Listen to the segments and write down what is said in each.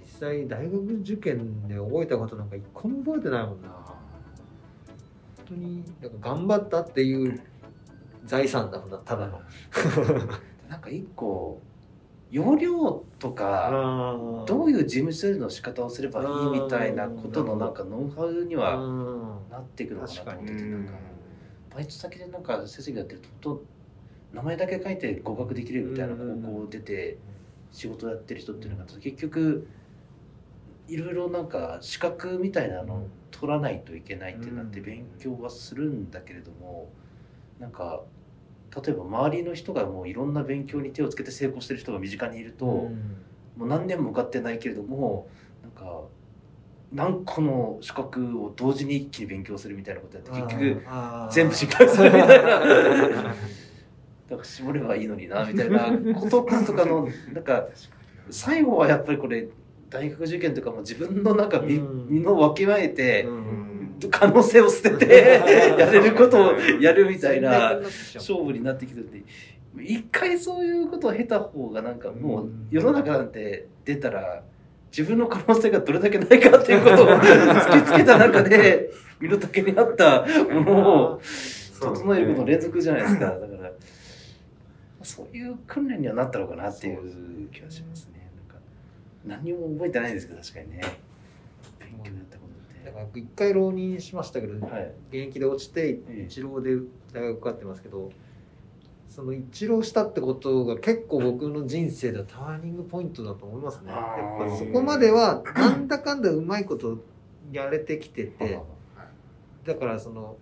実際大学受験で覚えたことなんか一個も覚えてないもんな。本当になんか頑張ったっていう財産だもんなただの。なんか一個容量とかどういう事務処理の仕方をすればいいみたいなことのなんかノウハウにはなっていくのかなと思っててなんかバイト先でなんか成績やってると名前だけ書いて合格できるみたいな高校出て仕事やってる人っていうのが結局いろいろなんか資格みたいなのを取らないといけないってなって勉強はするんだけれどもなんか例えば周りの人がもういろんな勉強に手をつけて成功してる人が身近にいると、もう何年も受かってないけれどもなんか何個の資格を同時に一気に勉強するみたいなことやって結局全部失敗するみたいな だから絞ればいいのになみたいなこととかの なんか最後はやっぱりこれ大学受験とかも自分のなんか身,、身の分け前て、可能性を捨てて やれることをやるみたいな勝負になってきてるんで一回そういうことを経た方がなんかもう世の中なんて出たら自分の可能性がどれだけないかっていうことを 突きつけた中で身の丈に合ったものを整えることの連続じゃないですか。だからそういう訓練にはなったのかなっていう気がしますね。なんか何も覚えてないんですけど確かにね。勉強やったことだから一回浪人しましたけど、はい。現役で落ちて一浪で大学受かってますけどその一浪したってことが結構僕の人生ではターニングポイントだと思いますね。やっぱそこまではなんだかんだうまいことやれてきててだからその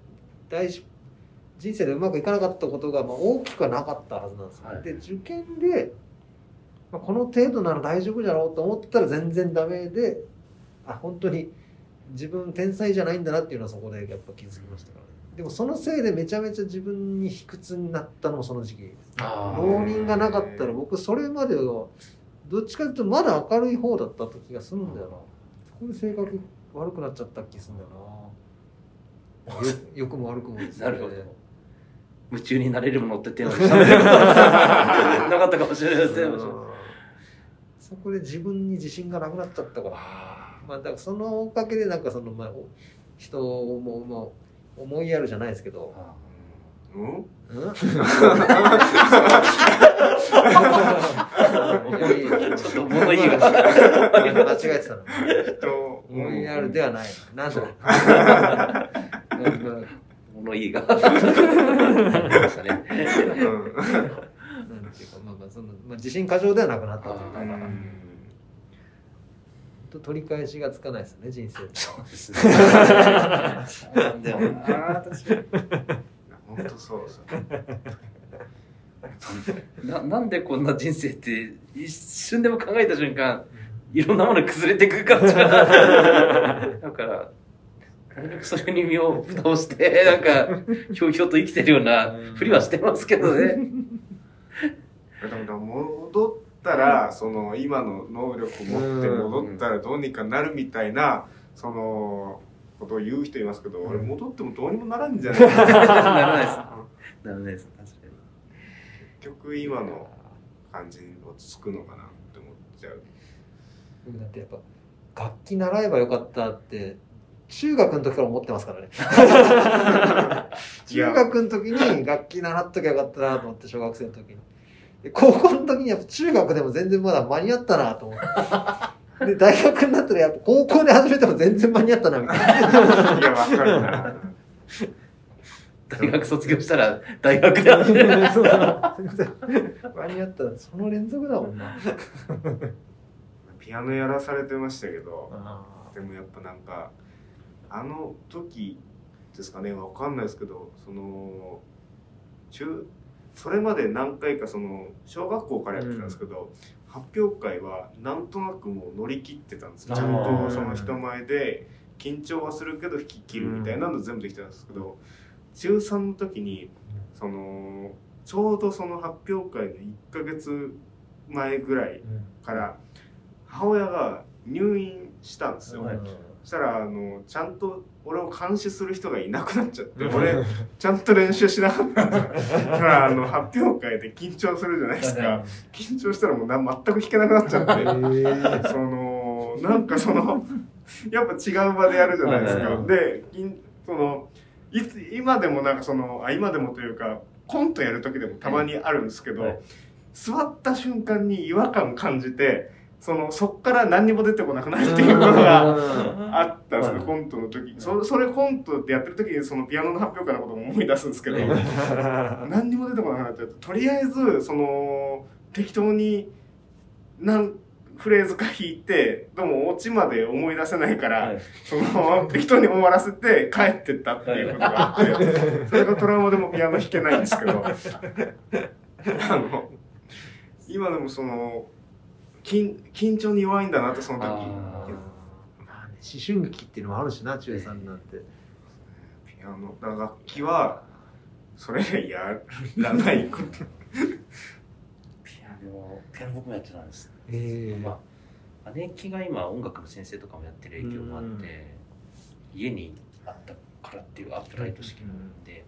大事人生でうまくいかなかったことがまあ大きくはなかったはずなんですよ、はい。で受験で、まあ、この程度なら大丈夫だろうと思ったら全然ダメであ本当に自分天才じゃないんだなっていうのはそこでやっぱ気づきましたから。ねでもそのせいでめちゃめちゃ自分に卑屈になったのもその時期です浪人がなかったら僕それまではどっちかというとまだ明るい方だった気がするんだよな。そこで性格悪くなっちゃった気するんだよな。よ良くも悪くもですね。なるほど夢中になれるものって手をしゃべることはなかったかもしれないですねそこで自分に自信がなくなっちゃったからまあだからそのおかげでなんかそのまあ人をもうまあ思いやるじゃないですけど、うんうん、思いちょっと物言いが間違えてたの人思いやるではないなんだ物言いが。ましたね。うん。なん。ていうかまあまあその、まあ、自信過剰ではなくなったというか、あー本当取り返しがつかないですね人生そうですねそうなん。だよな確か本当そうですななん。でこん。な人生って一瞬でも考えた瞬間いろん。なもの崩れていくかだからなるべくそれに身を蓋をして なんかひょうひょうと生きてるようなふりはしてますけどね。でも戻ったらその今の能力を持って戻ったらどうにかなるみたいなそのことを言う人いますけど、俺戻ってもどうにもならんじゃないか。ならないです。ならないです。確かに。結局今の感じに落ち着くのかなって思っちゃう。僕だってやっぱ楽器習えばよかったって中学の時から思ってますからね。中学の時に楽器習っときゃよかったなと思って小学生の時に。で高校の時にやっぱ中学でも全然まだ間に合ったなと思って。で大学になったらやっぱ高校で始めても全然間に合ったなみたいな。いやわかるな。大学卒業したら大学で。始めるそう間に合ったらその連続だもんな。ピアノやらされてましたけどでもやっぱなんかあの時ですかねわかんないですけどその中それまで何回かその小学校からやってたんですけど、発表会はなんとなくもう乗り切ってたんですよ。ちゃんとその人前で緊張はするけど引き切るみたいなの全部できてたんですけど中3の時にそのちょうどその発表会の1ヶ月前ぐらいから母親が入院したんですよ、はいそしたらあのちゃんと俺を監視する人がいなくなっちゃって俺ちゃんと練習しなかったからあの発表会で緊張するじゃないですか。緊張したらもうな全く弾けなくなっちゃって。そのなんかそのやっぱ違う場でやるじゃないですか。でそのいつ今でもなんかそのあ今でもというかコントやる時でもたまにあるんですけど、はい。座った瞬間に違和感感じてそのそっから何にも出てこなくなるっていうことがあったんですよ、コントの時そそれコントってやってる時にそのピアノの発表会のことも思い出すんですけど 何にも出てこなくなっちゃってとりあえずその適当に何フレーズか弾いてでもオチまで思い出せないから、はい、その適当に終わらせて帰ってったっていうことがあって それがトラウマでもピアノ弾けないんですけど。あの今でもその緊緊張に弱いんだなってその時。まあね思春期っていうのもあるしな中さんなんて。ピアノだ楽器はそれやらないこと。ピアノピアノ僕もやってたんです。ええー、まあ姉貴が今音楽の先生とかもやってる影響もあって家にあったからっていうアップライト式なんで。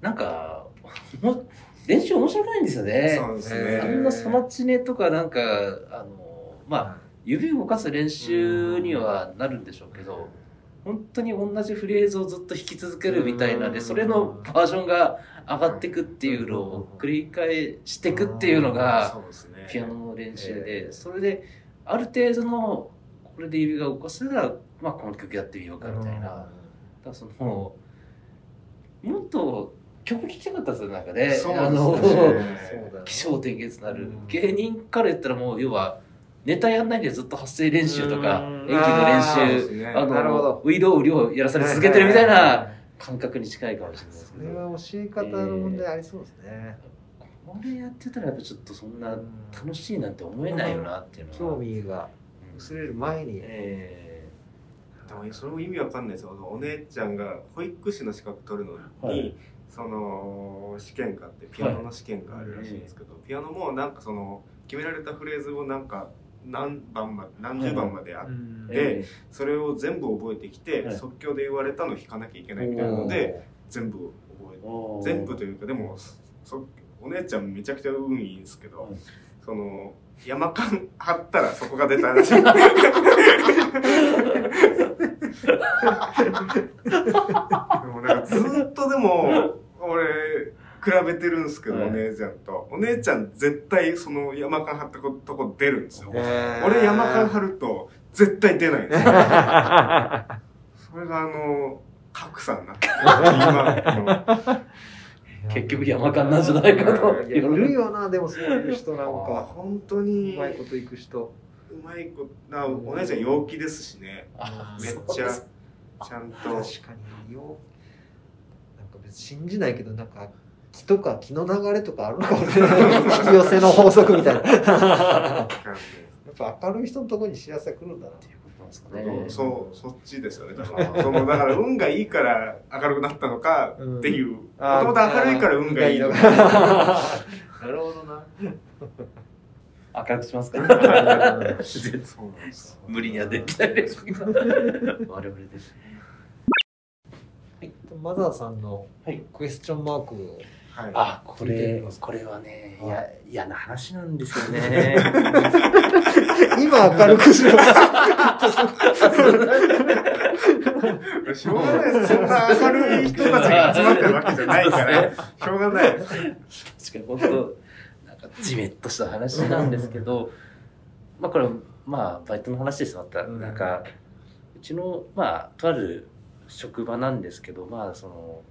なんかも練習面白くないんですよね。そうですね。あんなソマチネとかなんか、あの、まあ、指を動かす練習にはなるんでしょうけど、本当に同じフレーズをずっと弾き続けるみたいなで、それのバージョンが上がっていくっていうのを繰り返していくっていうのが、ピアノの練習で、それで、ある程度の、これで指が動かせたら、まあ、この曲やってみようかみたいな。だからその、もっと曲聴きたかったですよなんかね。あの気象転結なる、芸人から言ったらもう要はネタやんないでずっと発声練習とか演技の練習あのウィドウリをやらされ続けてるみたいな 感覚に近いかもしれないですけどそれは教え方の問題ありそうですね、これやってたらやっぱちょっとそんな楽しいなんて思えないよなっていうのは。興味が薄れる前に、えーでもそれも意味わかんないですよ。お姉ちゃんが保育士の資格取るのに、はい、その試験があってピアノの試験があるらしいんですけど、はい、ピアノもなんかその決められたフレーズをなんか何番ま何十番まであって、それを全部覚えてきて、はい、即興で言われたのを弾かなきゃいけないみたいなので全部覚えて全部というかでもそお姉ちゃんめちゃくちゃ運いいんですけど、その山間張ったらそこが出たらしい。でもなんかずっとでも俺比べてるんですけど、はい、お姉ちゃんと。お姉ちゃん絶対その山間張ったとこ出るんですよ。俺山間張ると絶対出ないんですよ。それがあの格差になって今結局山間なんじゃないかと。いるよなでもそういう人なんか。本当にうまいこといく人。うまいことなお姉ちゃん陽気ですしね。めっちゃちゃんと。確かによなんか別に信じないけどなんか気とか気の流れとかあるのかも。しれない引き寄せの法則みたいな。やっぱ明るい人のところに幸せが来るんだなっていうことなんですかね。そうそっちですよね。だからそのだから運がいいから明るくなったのかっていう。もともと明るいから運がいいのか。なるほどな。明るくしますか？無理にはできないです 我々ですね。マザーさんのクエスチョンマークを、はい、あこれこれはねい。や嫌な話なんですよね。今明るくしろ。しょうがないです。そんな明るい人たちが集まってるわけじゃないから。しょうがない。確かに本当なんかじめっとした話なんですけどまあこれまあバイトの話ですまた、うん、なんかうちのまあとある職場なんですけどまあその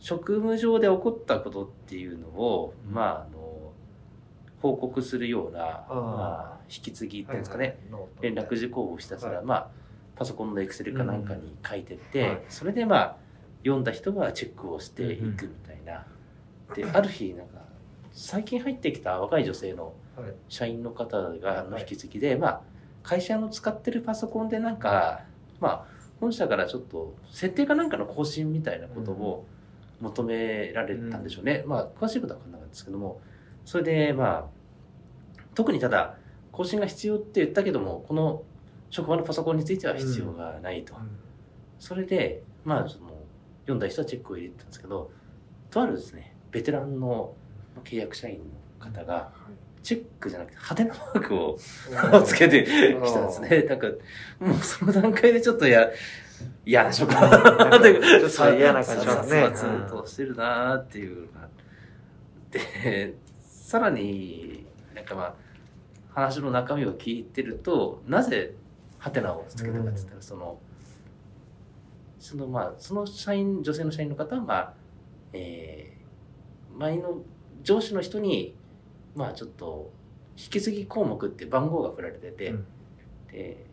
職務上で起こったことっていうのを、うん、まああの報告するようなまあ、引き継ぎっていうんですかね、はいはい、連絡事項をひたすら、はい、まあパソコンのエクセルかなんかに書いてって、うん、それでまあ読んだ人はチェックをしていくみたいな。うん、である日なんか最近入ってきた若い女性の社員の方がの引き継ぎで、まあ会社の使ってるパソコンでなんかまあ本社からちょっと設定かなんかの更新みたいなことを求められたんでしょうね、うん、まあ詳しいことは分かんなかったんですけどもそれでまあ特にただ更新が必要って言ったけどもこの職場のパソコンについては必要がないと、それでまあその読んだ人はチェックを入れてたんですけどとあるですねベテランの契約社員の方がチェックじゃなくて派手なマークをつけてきたんですね。なんか、もうその段階でちょっとや、嫌な職場だなってちょっと嫌な感じね。としてるなっていうのが。で、さらに、なんかまあ、話の中身を聞いてると、なぜ、ハテナをつけたかって言ったら、その、そのまあ、その社員、女性の社員の方は、まあ、えー、前の上司の人に、まあちょっと、引き継ぎ項目って番号が振られてて、うんで、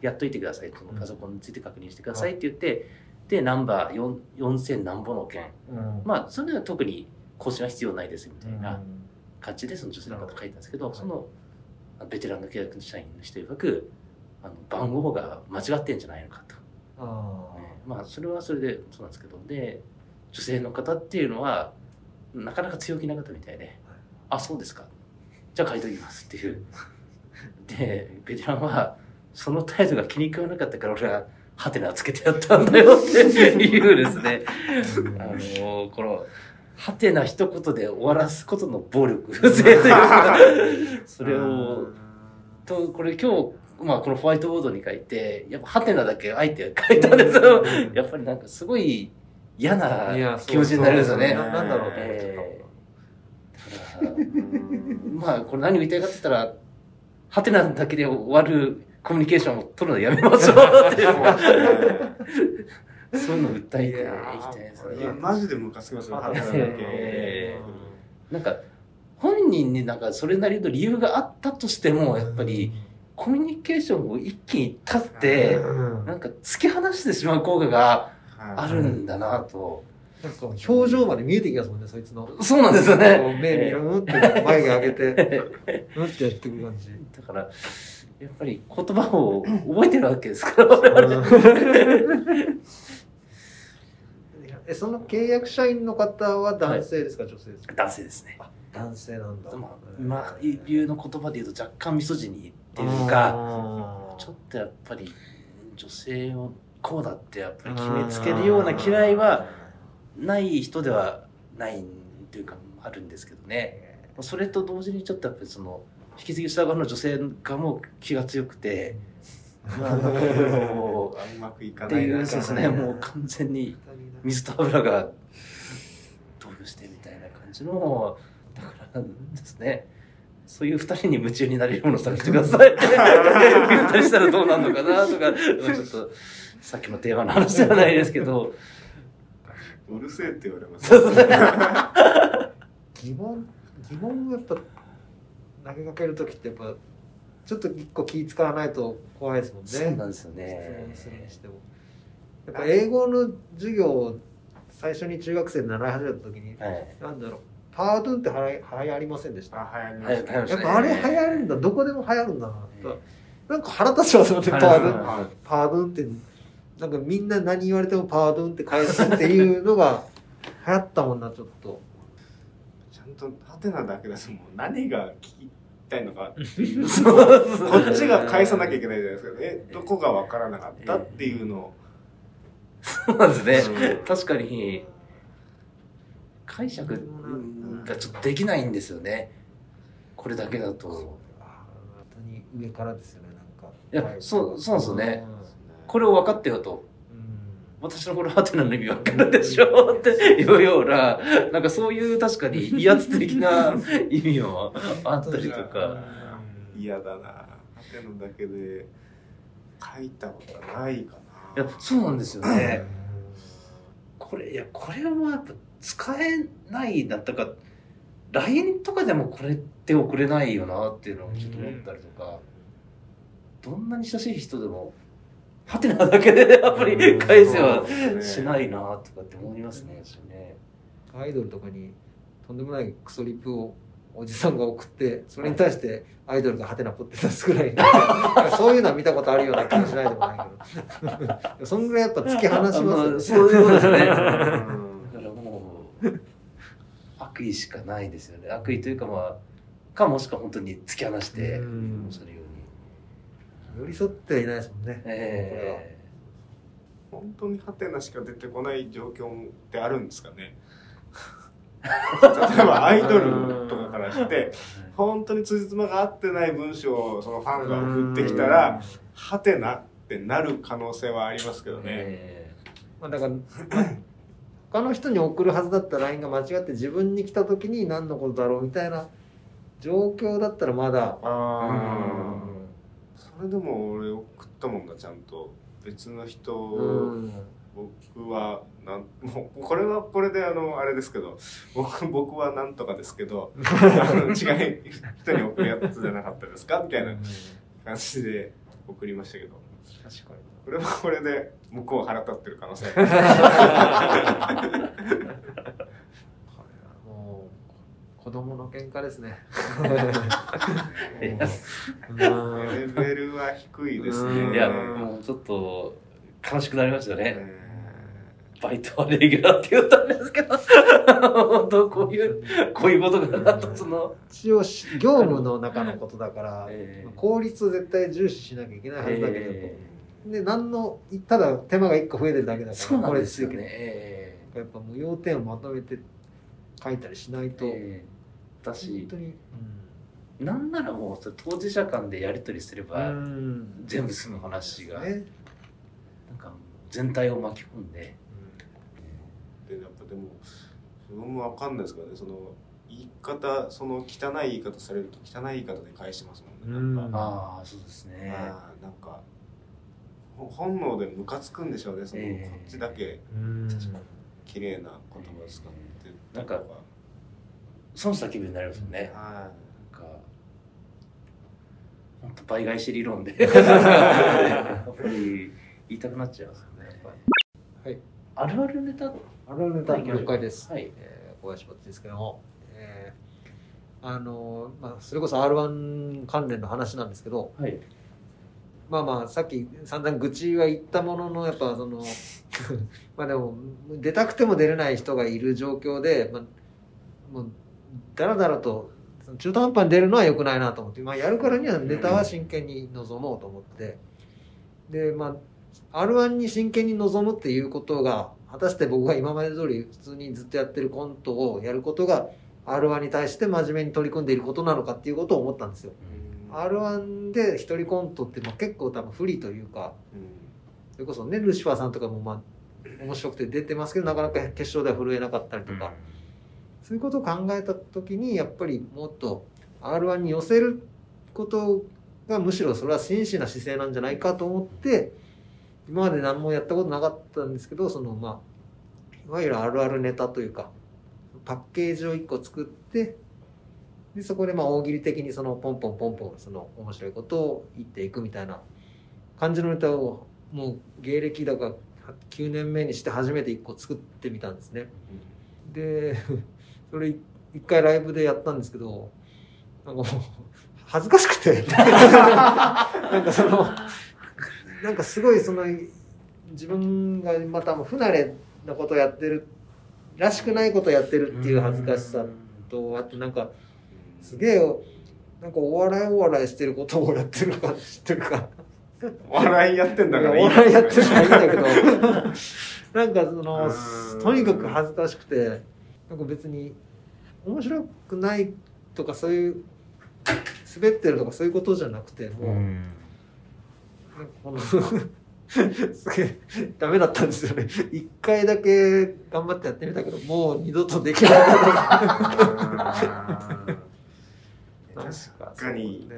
やっといてください。パソコンについて確認してくださいって言って、で、ナンバー4 4000何ぼの件。うん。まあ、それは特に更新は必要ないですみたいなうん。感じで、その女性の方書いたんですけど、はいその、ベテランの契約社員の人曰く、あの番号が間違ってんじゃないのかと。あね。まあそれはそれでそうなんですけどで女性の方っていうのはなかなか強気な方みたいで「あそうですか。じゃあ書いときます」っていう。でベテランはその態度が気に食わなかったから俺はハテナつけてやったんだよっていうですね。あのこのハテナ一言で終わらすことの暴力性というかそれをとこれ今日まあこのホワイトボードに書いてやっぱハテナだけあえて書いたんですよ。やっぱりなんかすごい嫌な気持ちになるんですよね。ななんだろうと思ってえー。だからまあこれ何を言いたいかって言ったらハテナだけで終わるコミュニケーションを取るのやめましょうっていうそういうのを訴えていきたいですいやね。マジでムカつきますよ、なんか本人になんかそれなりの理由があったとしてもやっぱりコミュニケーションを一気に立ってうんなんか突き放してしまう効果があはいるんだなと。なんか表情まで見えてきますもんね、そいつの。そうなんですよこね。う目見ろ、うんって眉毛上げて、うんってやってくる感じ。だから、やっぱり言葉を覚えてるわけですから、我々。え、その契約社員の方は男性ですか、女性ですか？男性ですね。男性なんだ。まあ、まあ、流の言葉で言うと若干ミソジニっていうか、ちょっとやっぱり女性をこうだってやっぱり決めつけるような嫌いはない人ではないというかあるんですけどね。それと同時にちょっとやっぱりその、引き継ぎした側の女性がもう気が強くて、まあ、なんかいろいろうまくいかってないないうそうですね、もう完全に水と油が同居してみたいな感じの、だからですね、そういう二人に夢中になれるものを探してください。って言ったりしたらどうなるのかなとか、ちょっと、さっきのテーマの話じゃないですけど、うるせえって言われます。そうそう疑問、疑問をやっぱ投げかけるときってやっぱ、ちょっと一個気使わないと怖いですもんね。そうなんですよね質問するにしても。やっぱ英語の授業を最初に中学生で習い始めたときに、はい。なんだろう、パードゥンってはや流行りませんでした？あ流行りまはいした流行りましたねやっぱあれ流行るんだ、どこでも流行るんだなと。えなんか腹立ちますよね、パードゥン。はパードゥンって、なんかみんな何言われてもパードゥンって返すっていうのが 流行ったもんな、ちょっと。とハテナだけだともう何が聞きたいのかっていう。そう。こっちが返さなきゃいけないじゃないですかえどこが分からなかったっていうのを。そうなんですね。うん。確かに、解釈がちょっとできないんですよね。これだけだと。本当に上からですよね、なんか。いやそうそうなんですよね。うん。これを分かってよと。うん私のこのハテナの意味分かるでしょっていうような、なんかそういう確かに威圧的な意味もあったりとか。嫌だな。ハテナだけで書いたことはないかいやな、そうなんですよね。これ、いや、これはやっぱ使えないだったか、LINE とかでもこれって送れないよなっていうのをちょっと思ったりとか、どんなに親しい人でも、ハテナだけでやっぱり返せはしないなとかって思いますね。私ねアイドルとかにとんでもないクソリップをおじさんが送ってそれに対してアイドルがハテナポって出すぐらい そういうのは見たことあるような気もしないでもないけどそんぐらいやっぱ突き放しあますそういうことですね。だうんからもう、悪意しかないですよね。悪意というかまあ、かもしくは本当に突き放して、うんおっしゃるように。寄り添ってはいないですもんね、え本当にハテナしか出てこない状況ってあるんですかね。例えばアイドルとかからして本当に辻褄が合ってない文章をそのファンが送ってきたらハテナってなる可能性はありますけどね、えー、まあ、だから他の人に送るはずだった LINE が間違って自分に来た時に何のことだろうみたいな状況だったらまだああそれでも俺送ったもんなちゃんと。別の人僕はなんもう これはこれであのあれですけど 僕僕はなんとかですけど 違い人に送るやつじゃなかったですかみたいな感じで送りましたけど。確かに。これはこれで向こう腹立ってる可能性子供の喧嘩ですね。レベルは低いですね。いやもうちょっと悲しくなりましたね、バイトはレギュラーって言ったんですけど、本当こういう、こういうことかなと、その。一応、業務の中のことだから、えー、効率を絶対重視しなきゃいけないはずだけど、えー、で、何の、ただ手間が一個増えてるだけだから、そうなんですよね。えー、やっぱもう要点をまとめて書いたりしないと、えー、だし、本当に、うん、なんならもう当事者間でやり取りすれば、全部済む話が、ね、なんか全体を巻き込んで、でやっぱでも自分も分かんないですからねその言い方その汚い言い方されると汚い言い方で返してますもんねなんか。ああそうですね。あなんか本能でムカつくんでしょうねその、えー、こっちだけ綺麗な言葉使って、えー、なんか損した気分になりますよね、うん、はい。なんか本当倍返し理論で。やっぱり言いたくなっちゃいますよねはい。あるあるネタ。あるあるネタ。了解です、はい。えー、小林ですけども、えー、あのまあそれこそ R1 関連の話なんですけど、はい、まあまあさっき散々愚痴は言ったもののやっぱそのまあでも出たくても出れない。人がい。る状況で、まあ、もうだらだらと中途半端に出るのはよくないなと思って、まあ、やるからにはネタは真剣に臨もうと思ってでまあ R1 に真剣に臨むっていうことが果たして僕が今まで通り普通にずっとやってるコントをやることが R1 に対して真面目に取り組んでいることなのかっていうことを思ったんですよ。R1 で一人コントってまあ結構多分不利というか、それこそねルシファーさんとかもまあ面白くて出てますけどなかなか決勝では震えなかったりとか、そういうことを考えた時にやっぱりもっと R1 に寄せることがむしろそれは真摯な姿勢なんじゃないかと思って。今まで何もやったことなかったんですけどそのまあいわゆるあるあるネタというかパッケージを1個作ってでそこでまあ大喜利的にそのポンポンポンポンその面白いことを言っていくみたいな感じのネタをもう芸歴だから9年目にして初めて1個作ってみたんですね。でそれ一回ライブでやったんですけどなんかもう 恥ずかしくて。なんかそのなんかすごいその自分がまた不慣れなことをやってるらしくないことをやってるっていう恥ずかしさとあとなんかすげえなんかお笑いお笑いしてることをやってるか知ってるか。笑いやってんだからいいお笑いやってるからいいんだけど。なんかそのとにかく恥ずかしくてなんか別に面白くないとかそういう滑ってるとかそういうことじゃなくてもう。この すげえダメだったんですよね。一回だけ頑張ってやってみたけどもう二度とできない。確かに。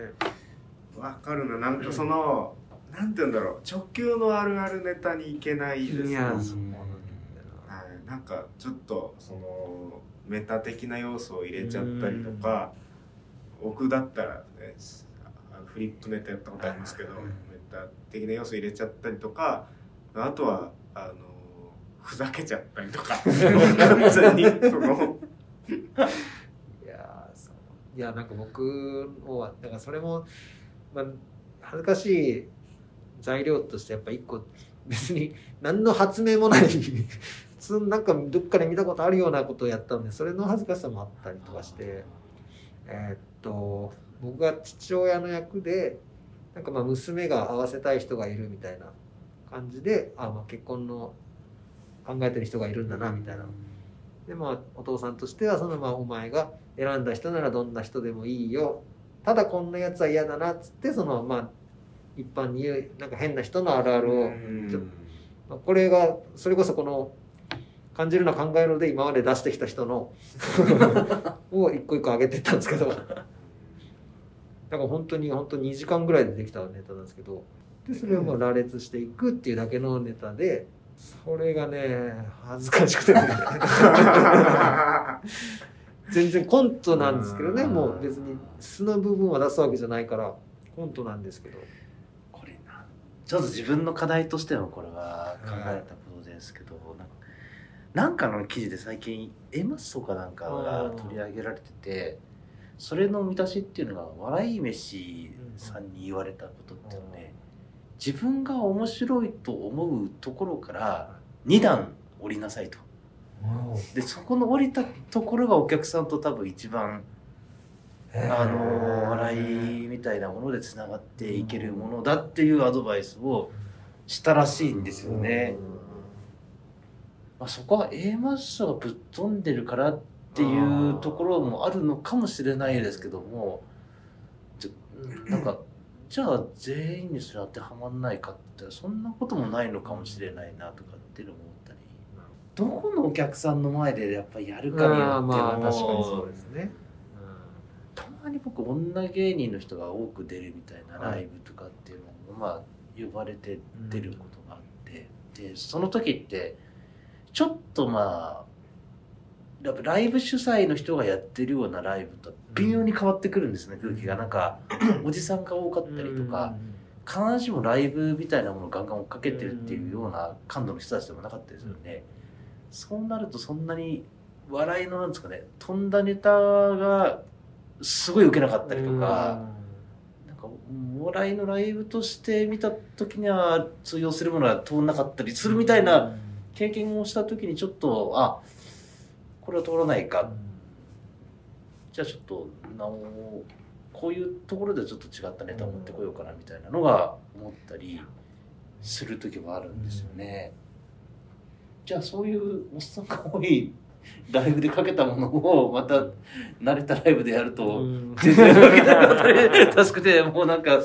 わかるな。なんかその、うん、なんて言うんだろう。直球のあるあるネタにいけないですねなんかちょっとそのメタ的な要素を入れちゃったりとか、僕だったら、ね、フリップネタやったことありますけど、タ的な要素入れちゃったりとかあとはあのふざけちゃったりとか 完全にその。いやいやなんか僕はだからそれも、まあ、恥ずかしい材料としてやっぱ一個別に何の発明もない普通なんかどっかで見たことあるようなことをやったんでそれの恥ずかしさもあったりとかして。えー、っと僕が父親の役でなんかまあ娘が会わせたい人がいるみたいな感じであ、まあ、結婚の考えてる人がいるんだなみたいな。でまあお父さんとしてはそのまあお前が選んだ人ならどんな人でもいいよ。ただこんなやつは嫌だなっつってそのまあ一般に言うなんか変な人のあるあるをちょまあこれがそれこそこの感じるな考えるで今まで出してきた人の を一個一個上げてったんですけど。だから本当に本当2時間ぐらいでできたネタなんですけど。でそれをまあ羅列していくっていうだけのネタでそれがね恥ずかしくてね。全然コントなんですけどね。うん。もう別に素の部分は出すわけじゃないからコントなんですけど。これな。ちょっと自分の課題としてもこれは考えたことですけど、なんかなんかの記事で最近マッソかなんかが取り上げられててそれの見出しっていうのが笑い飯さんに言われたことっていうのね自分が面白いと思うところから2段降りなさいと。でそこの降りたところがお客さんと多分一番あの笑いみたいなものでつながっていけるものだっていうアドバイスをしたらしいんですよね。まあ、そこは A マッソがぶっ飛んでるからっていうところもあるのかもしれないですけどもなんか じゃあ全員にそれ当てはまんないかってそんなこともないのかもしれないなとかっていうのも思ったりどこのお客さんの前でやっぱりやるかによってもまあ確かにそうですね。たまに僕女芸人の人が多く出るみたいなライブとかっていうのも、まあ呼ばれて出ることがあって、でその時ってちょっとまあやっぱライブ主催の人がやってるようなライブと微妙に変わってくるんですね、空気が。なんかおじさんが多かったりとか、必ずしもライブみたいなものをガンガン追っかけてるっていうような感度の人たちでもなかったですよね、そうなるとそんなに笑いのなんですかね飛んだネタがすごい受けなかったりとか、なんかお笑いのライブとして見た時には通用するものは通んなかったりするみたいな経験をした時にちょっとあこれは通らないか、じゃあちょっとなおこういうところでちょっと違ったネタを持ってこようかなみたいなのが思ったりする時もあるんですよね。じゃあそういうおっさんが多いライブでかけたものをまた慣れたライブでやると、全然わけなかったり助けてもうなんか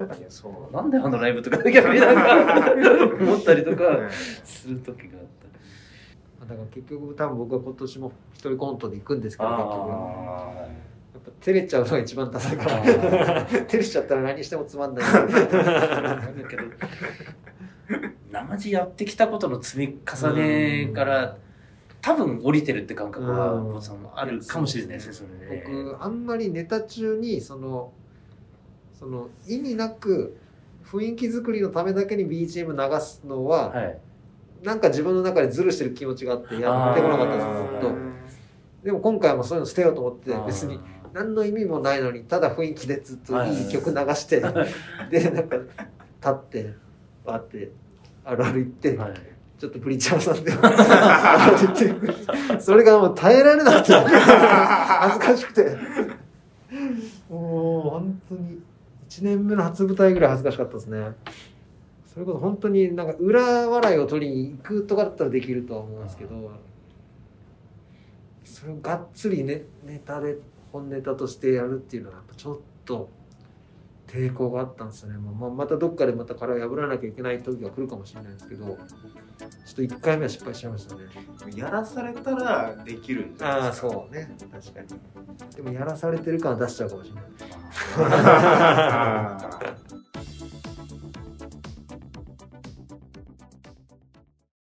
いやそうなんであのライブとか逆になんか思ったりとかね。する時があった。りだから結局多分僕は今年も一人コントで行くんですけど結局。やあっぱ照れちゃうのが一番ダサいから照れちゃったら何してもつまんない。あだけど生地やってきたことの積み重ねから多分降りてるって感覚はあるかもしれないですねそれね僕あんまりネタ中にそのその意味なく雰囲気作りのためだけに BGM 流すのは、はい。なんか自分の中でズルしてる気持ちがあってやってこなかったんですずっと。でも今回もそういうの捨てようと思って別に。何の意味もないのにただ雰囲気でずっとい。い曲流して でなんか立ってバーってあるある言って、はい。ちょっとブリーチャーさんで それがもう耐えられなくて恥ずかしくて。もう本当に1年目の初舞台ぐらい恥ずかしかったですね。それこそ本当になんか裏笑いを取りに行くとかだったらできるとは思うんですけどそれをがっつりねネタで本ネタとしてやるっていうのはやっぱちょっと抵抗があったんですよね、まあ、またどっかでまた殻を破らなきゃいけない時が来るかもしれないですけど。ちょっと1回目は失敗しちゃいましたね。やらされたらできるんじゃないああですか。そう。ね確かに。でもやらされてる感は出しちゃうかもしれない。あ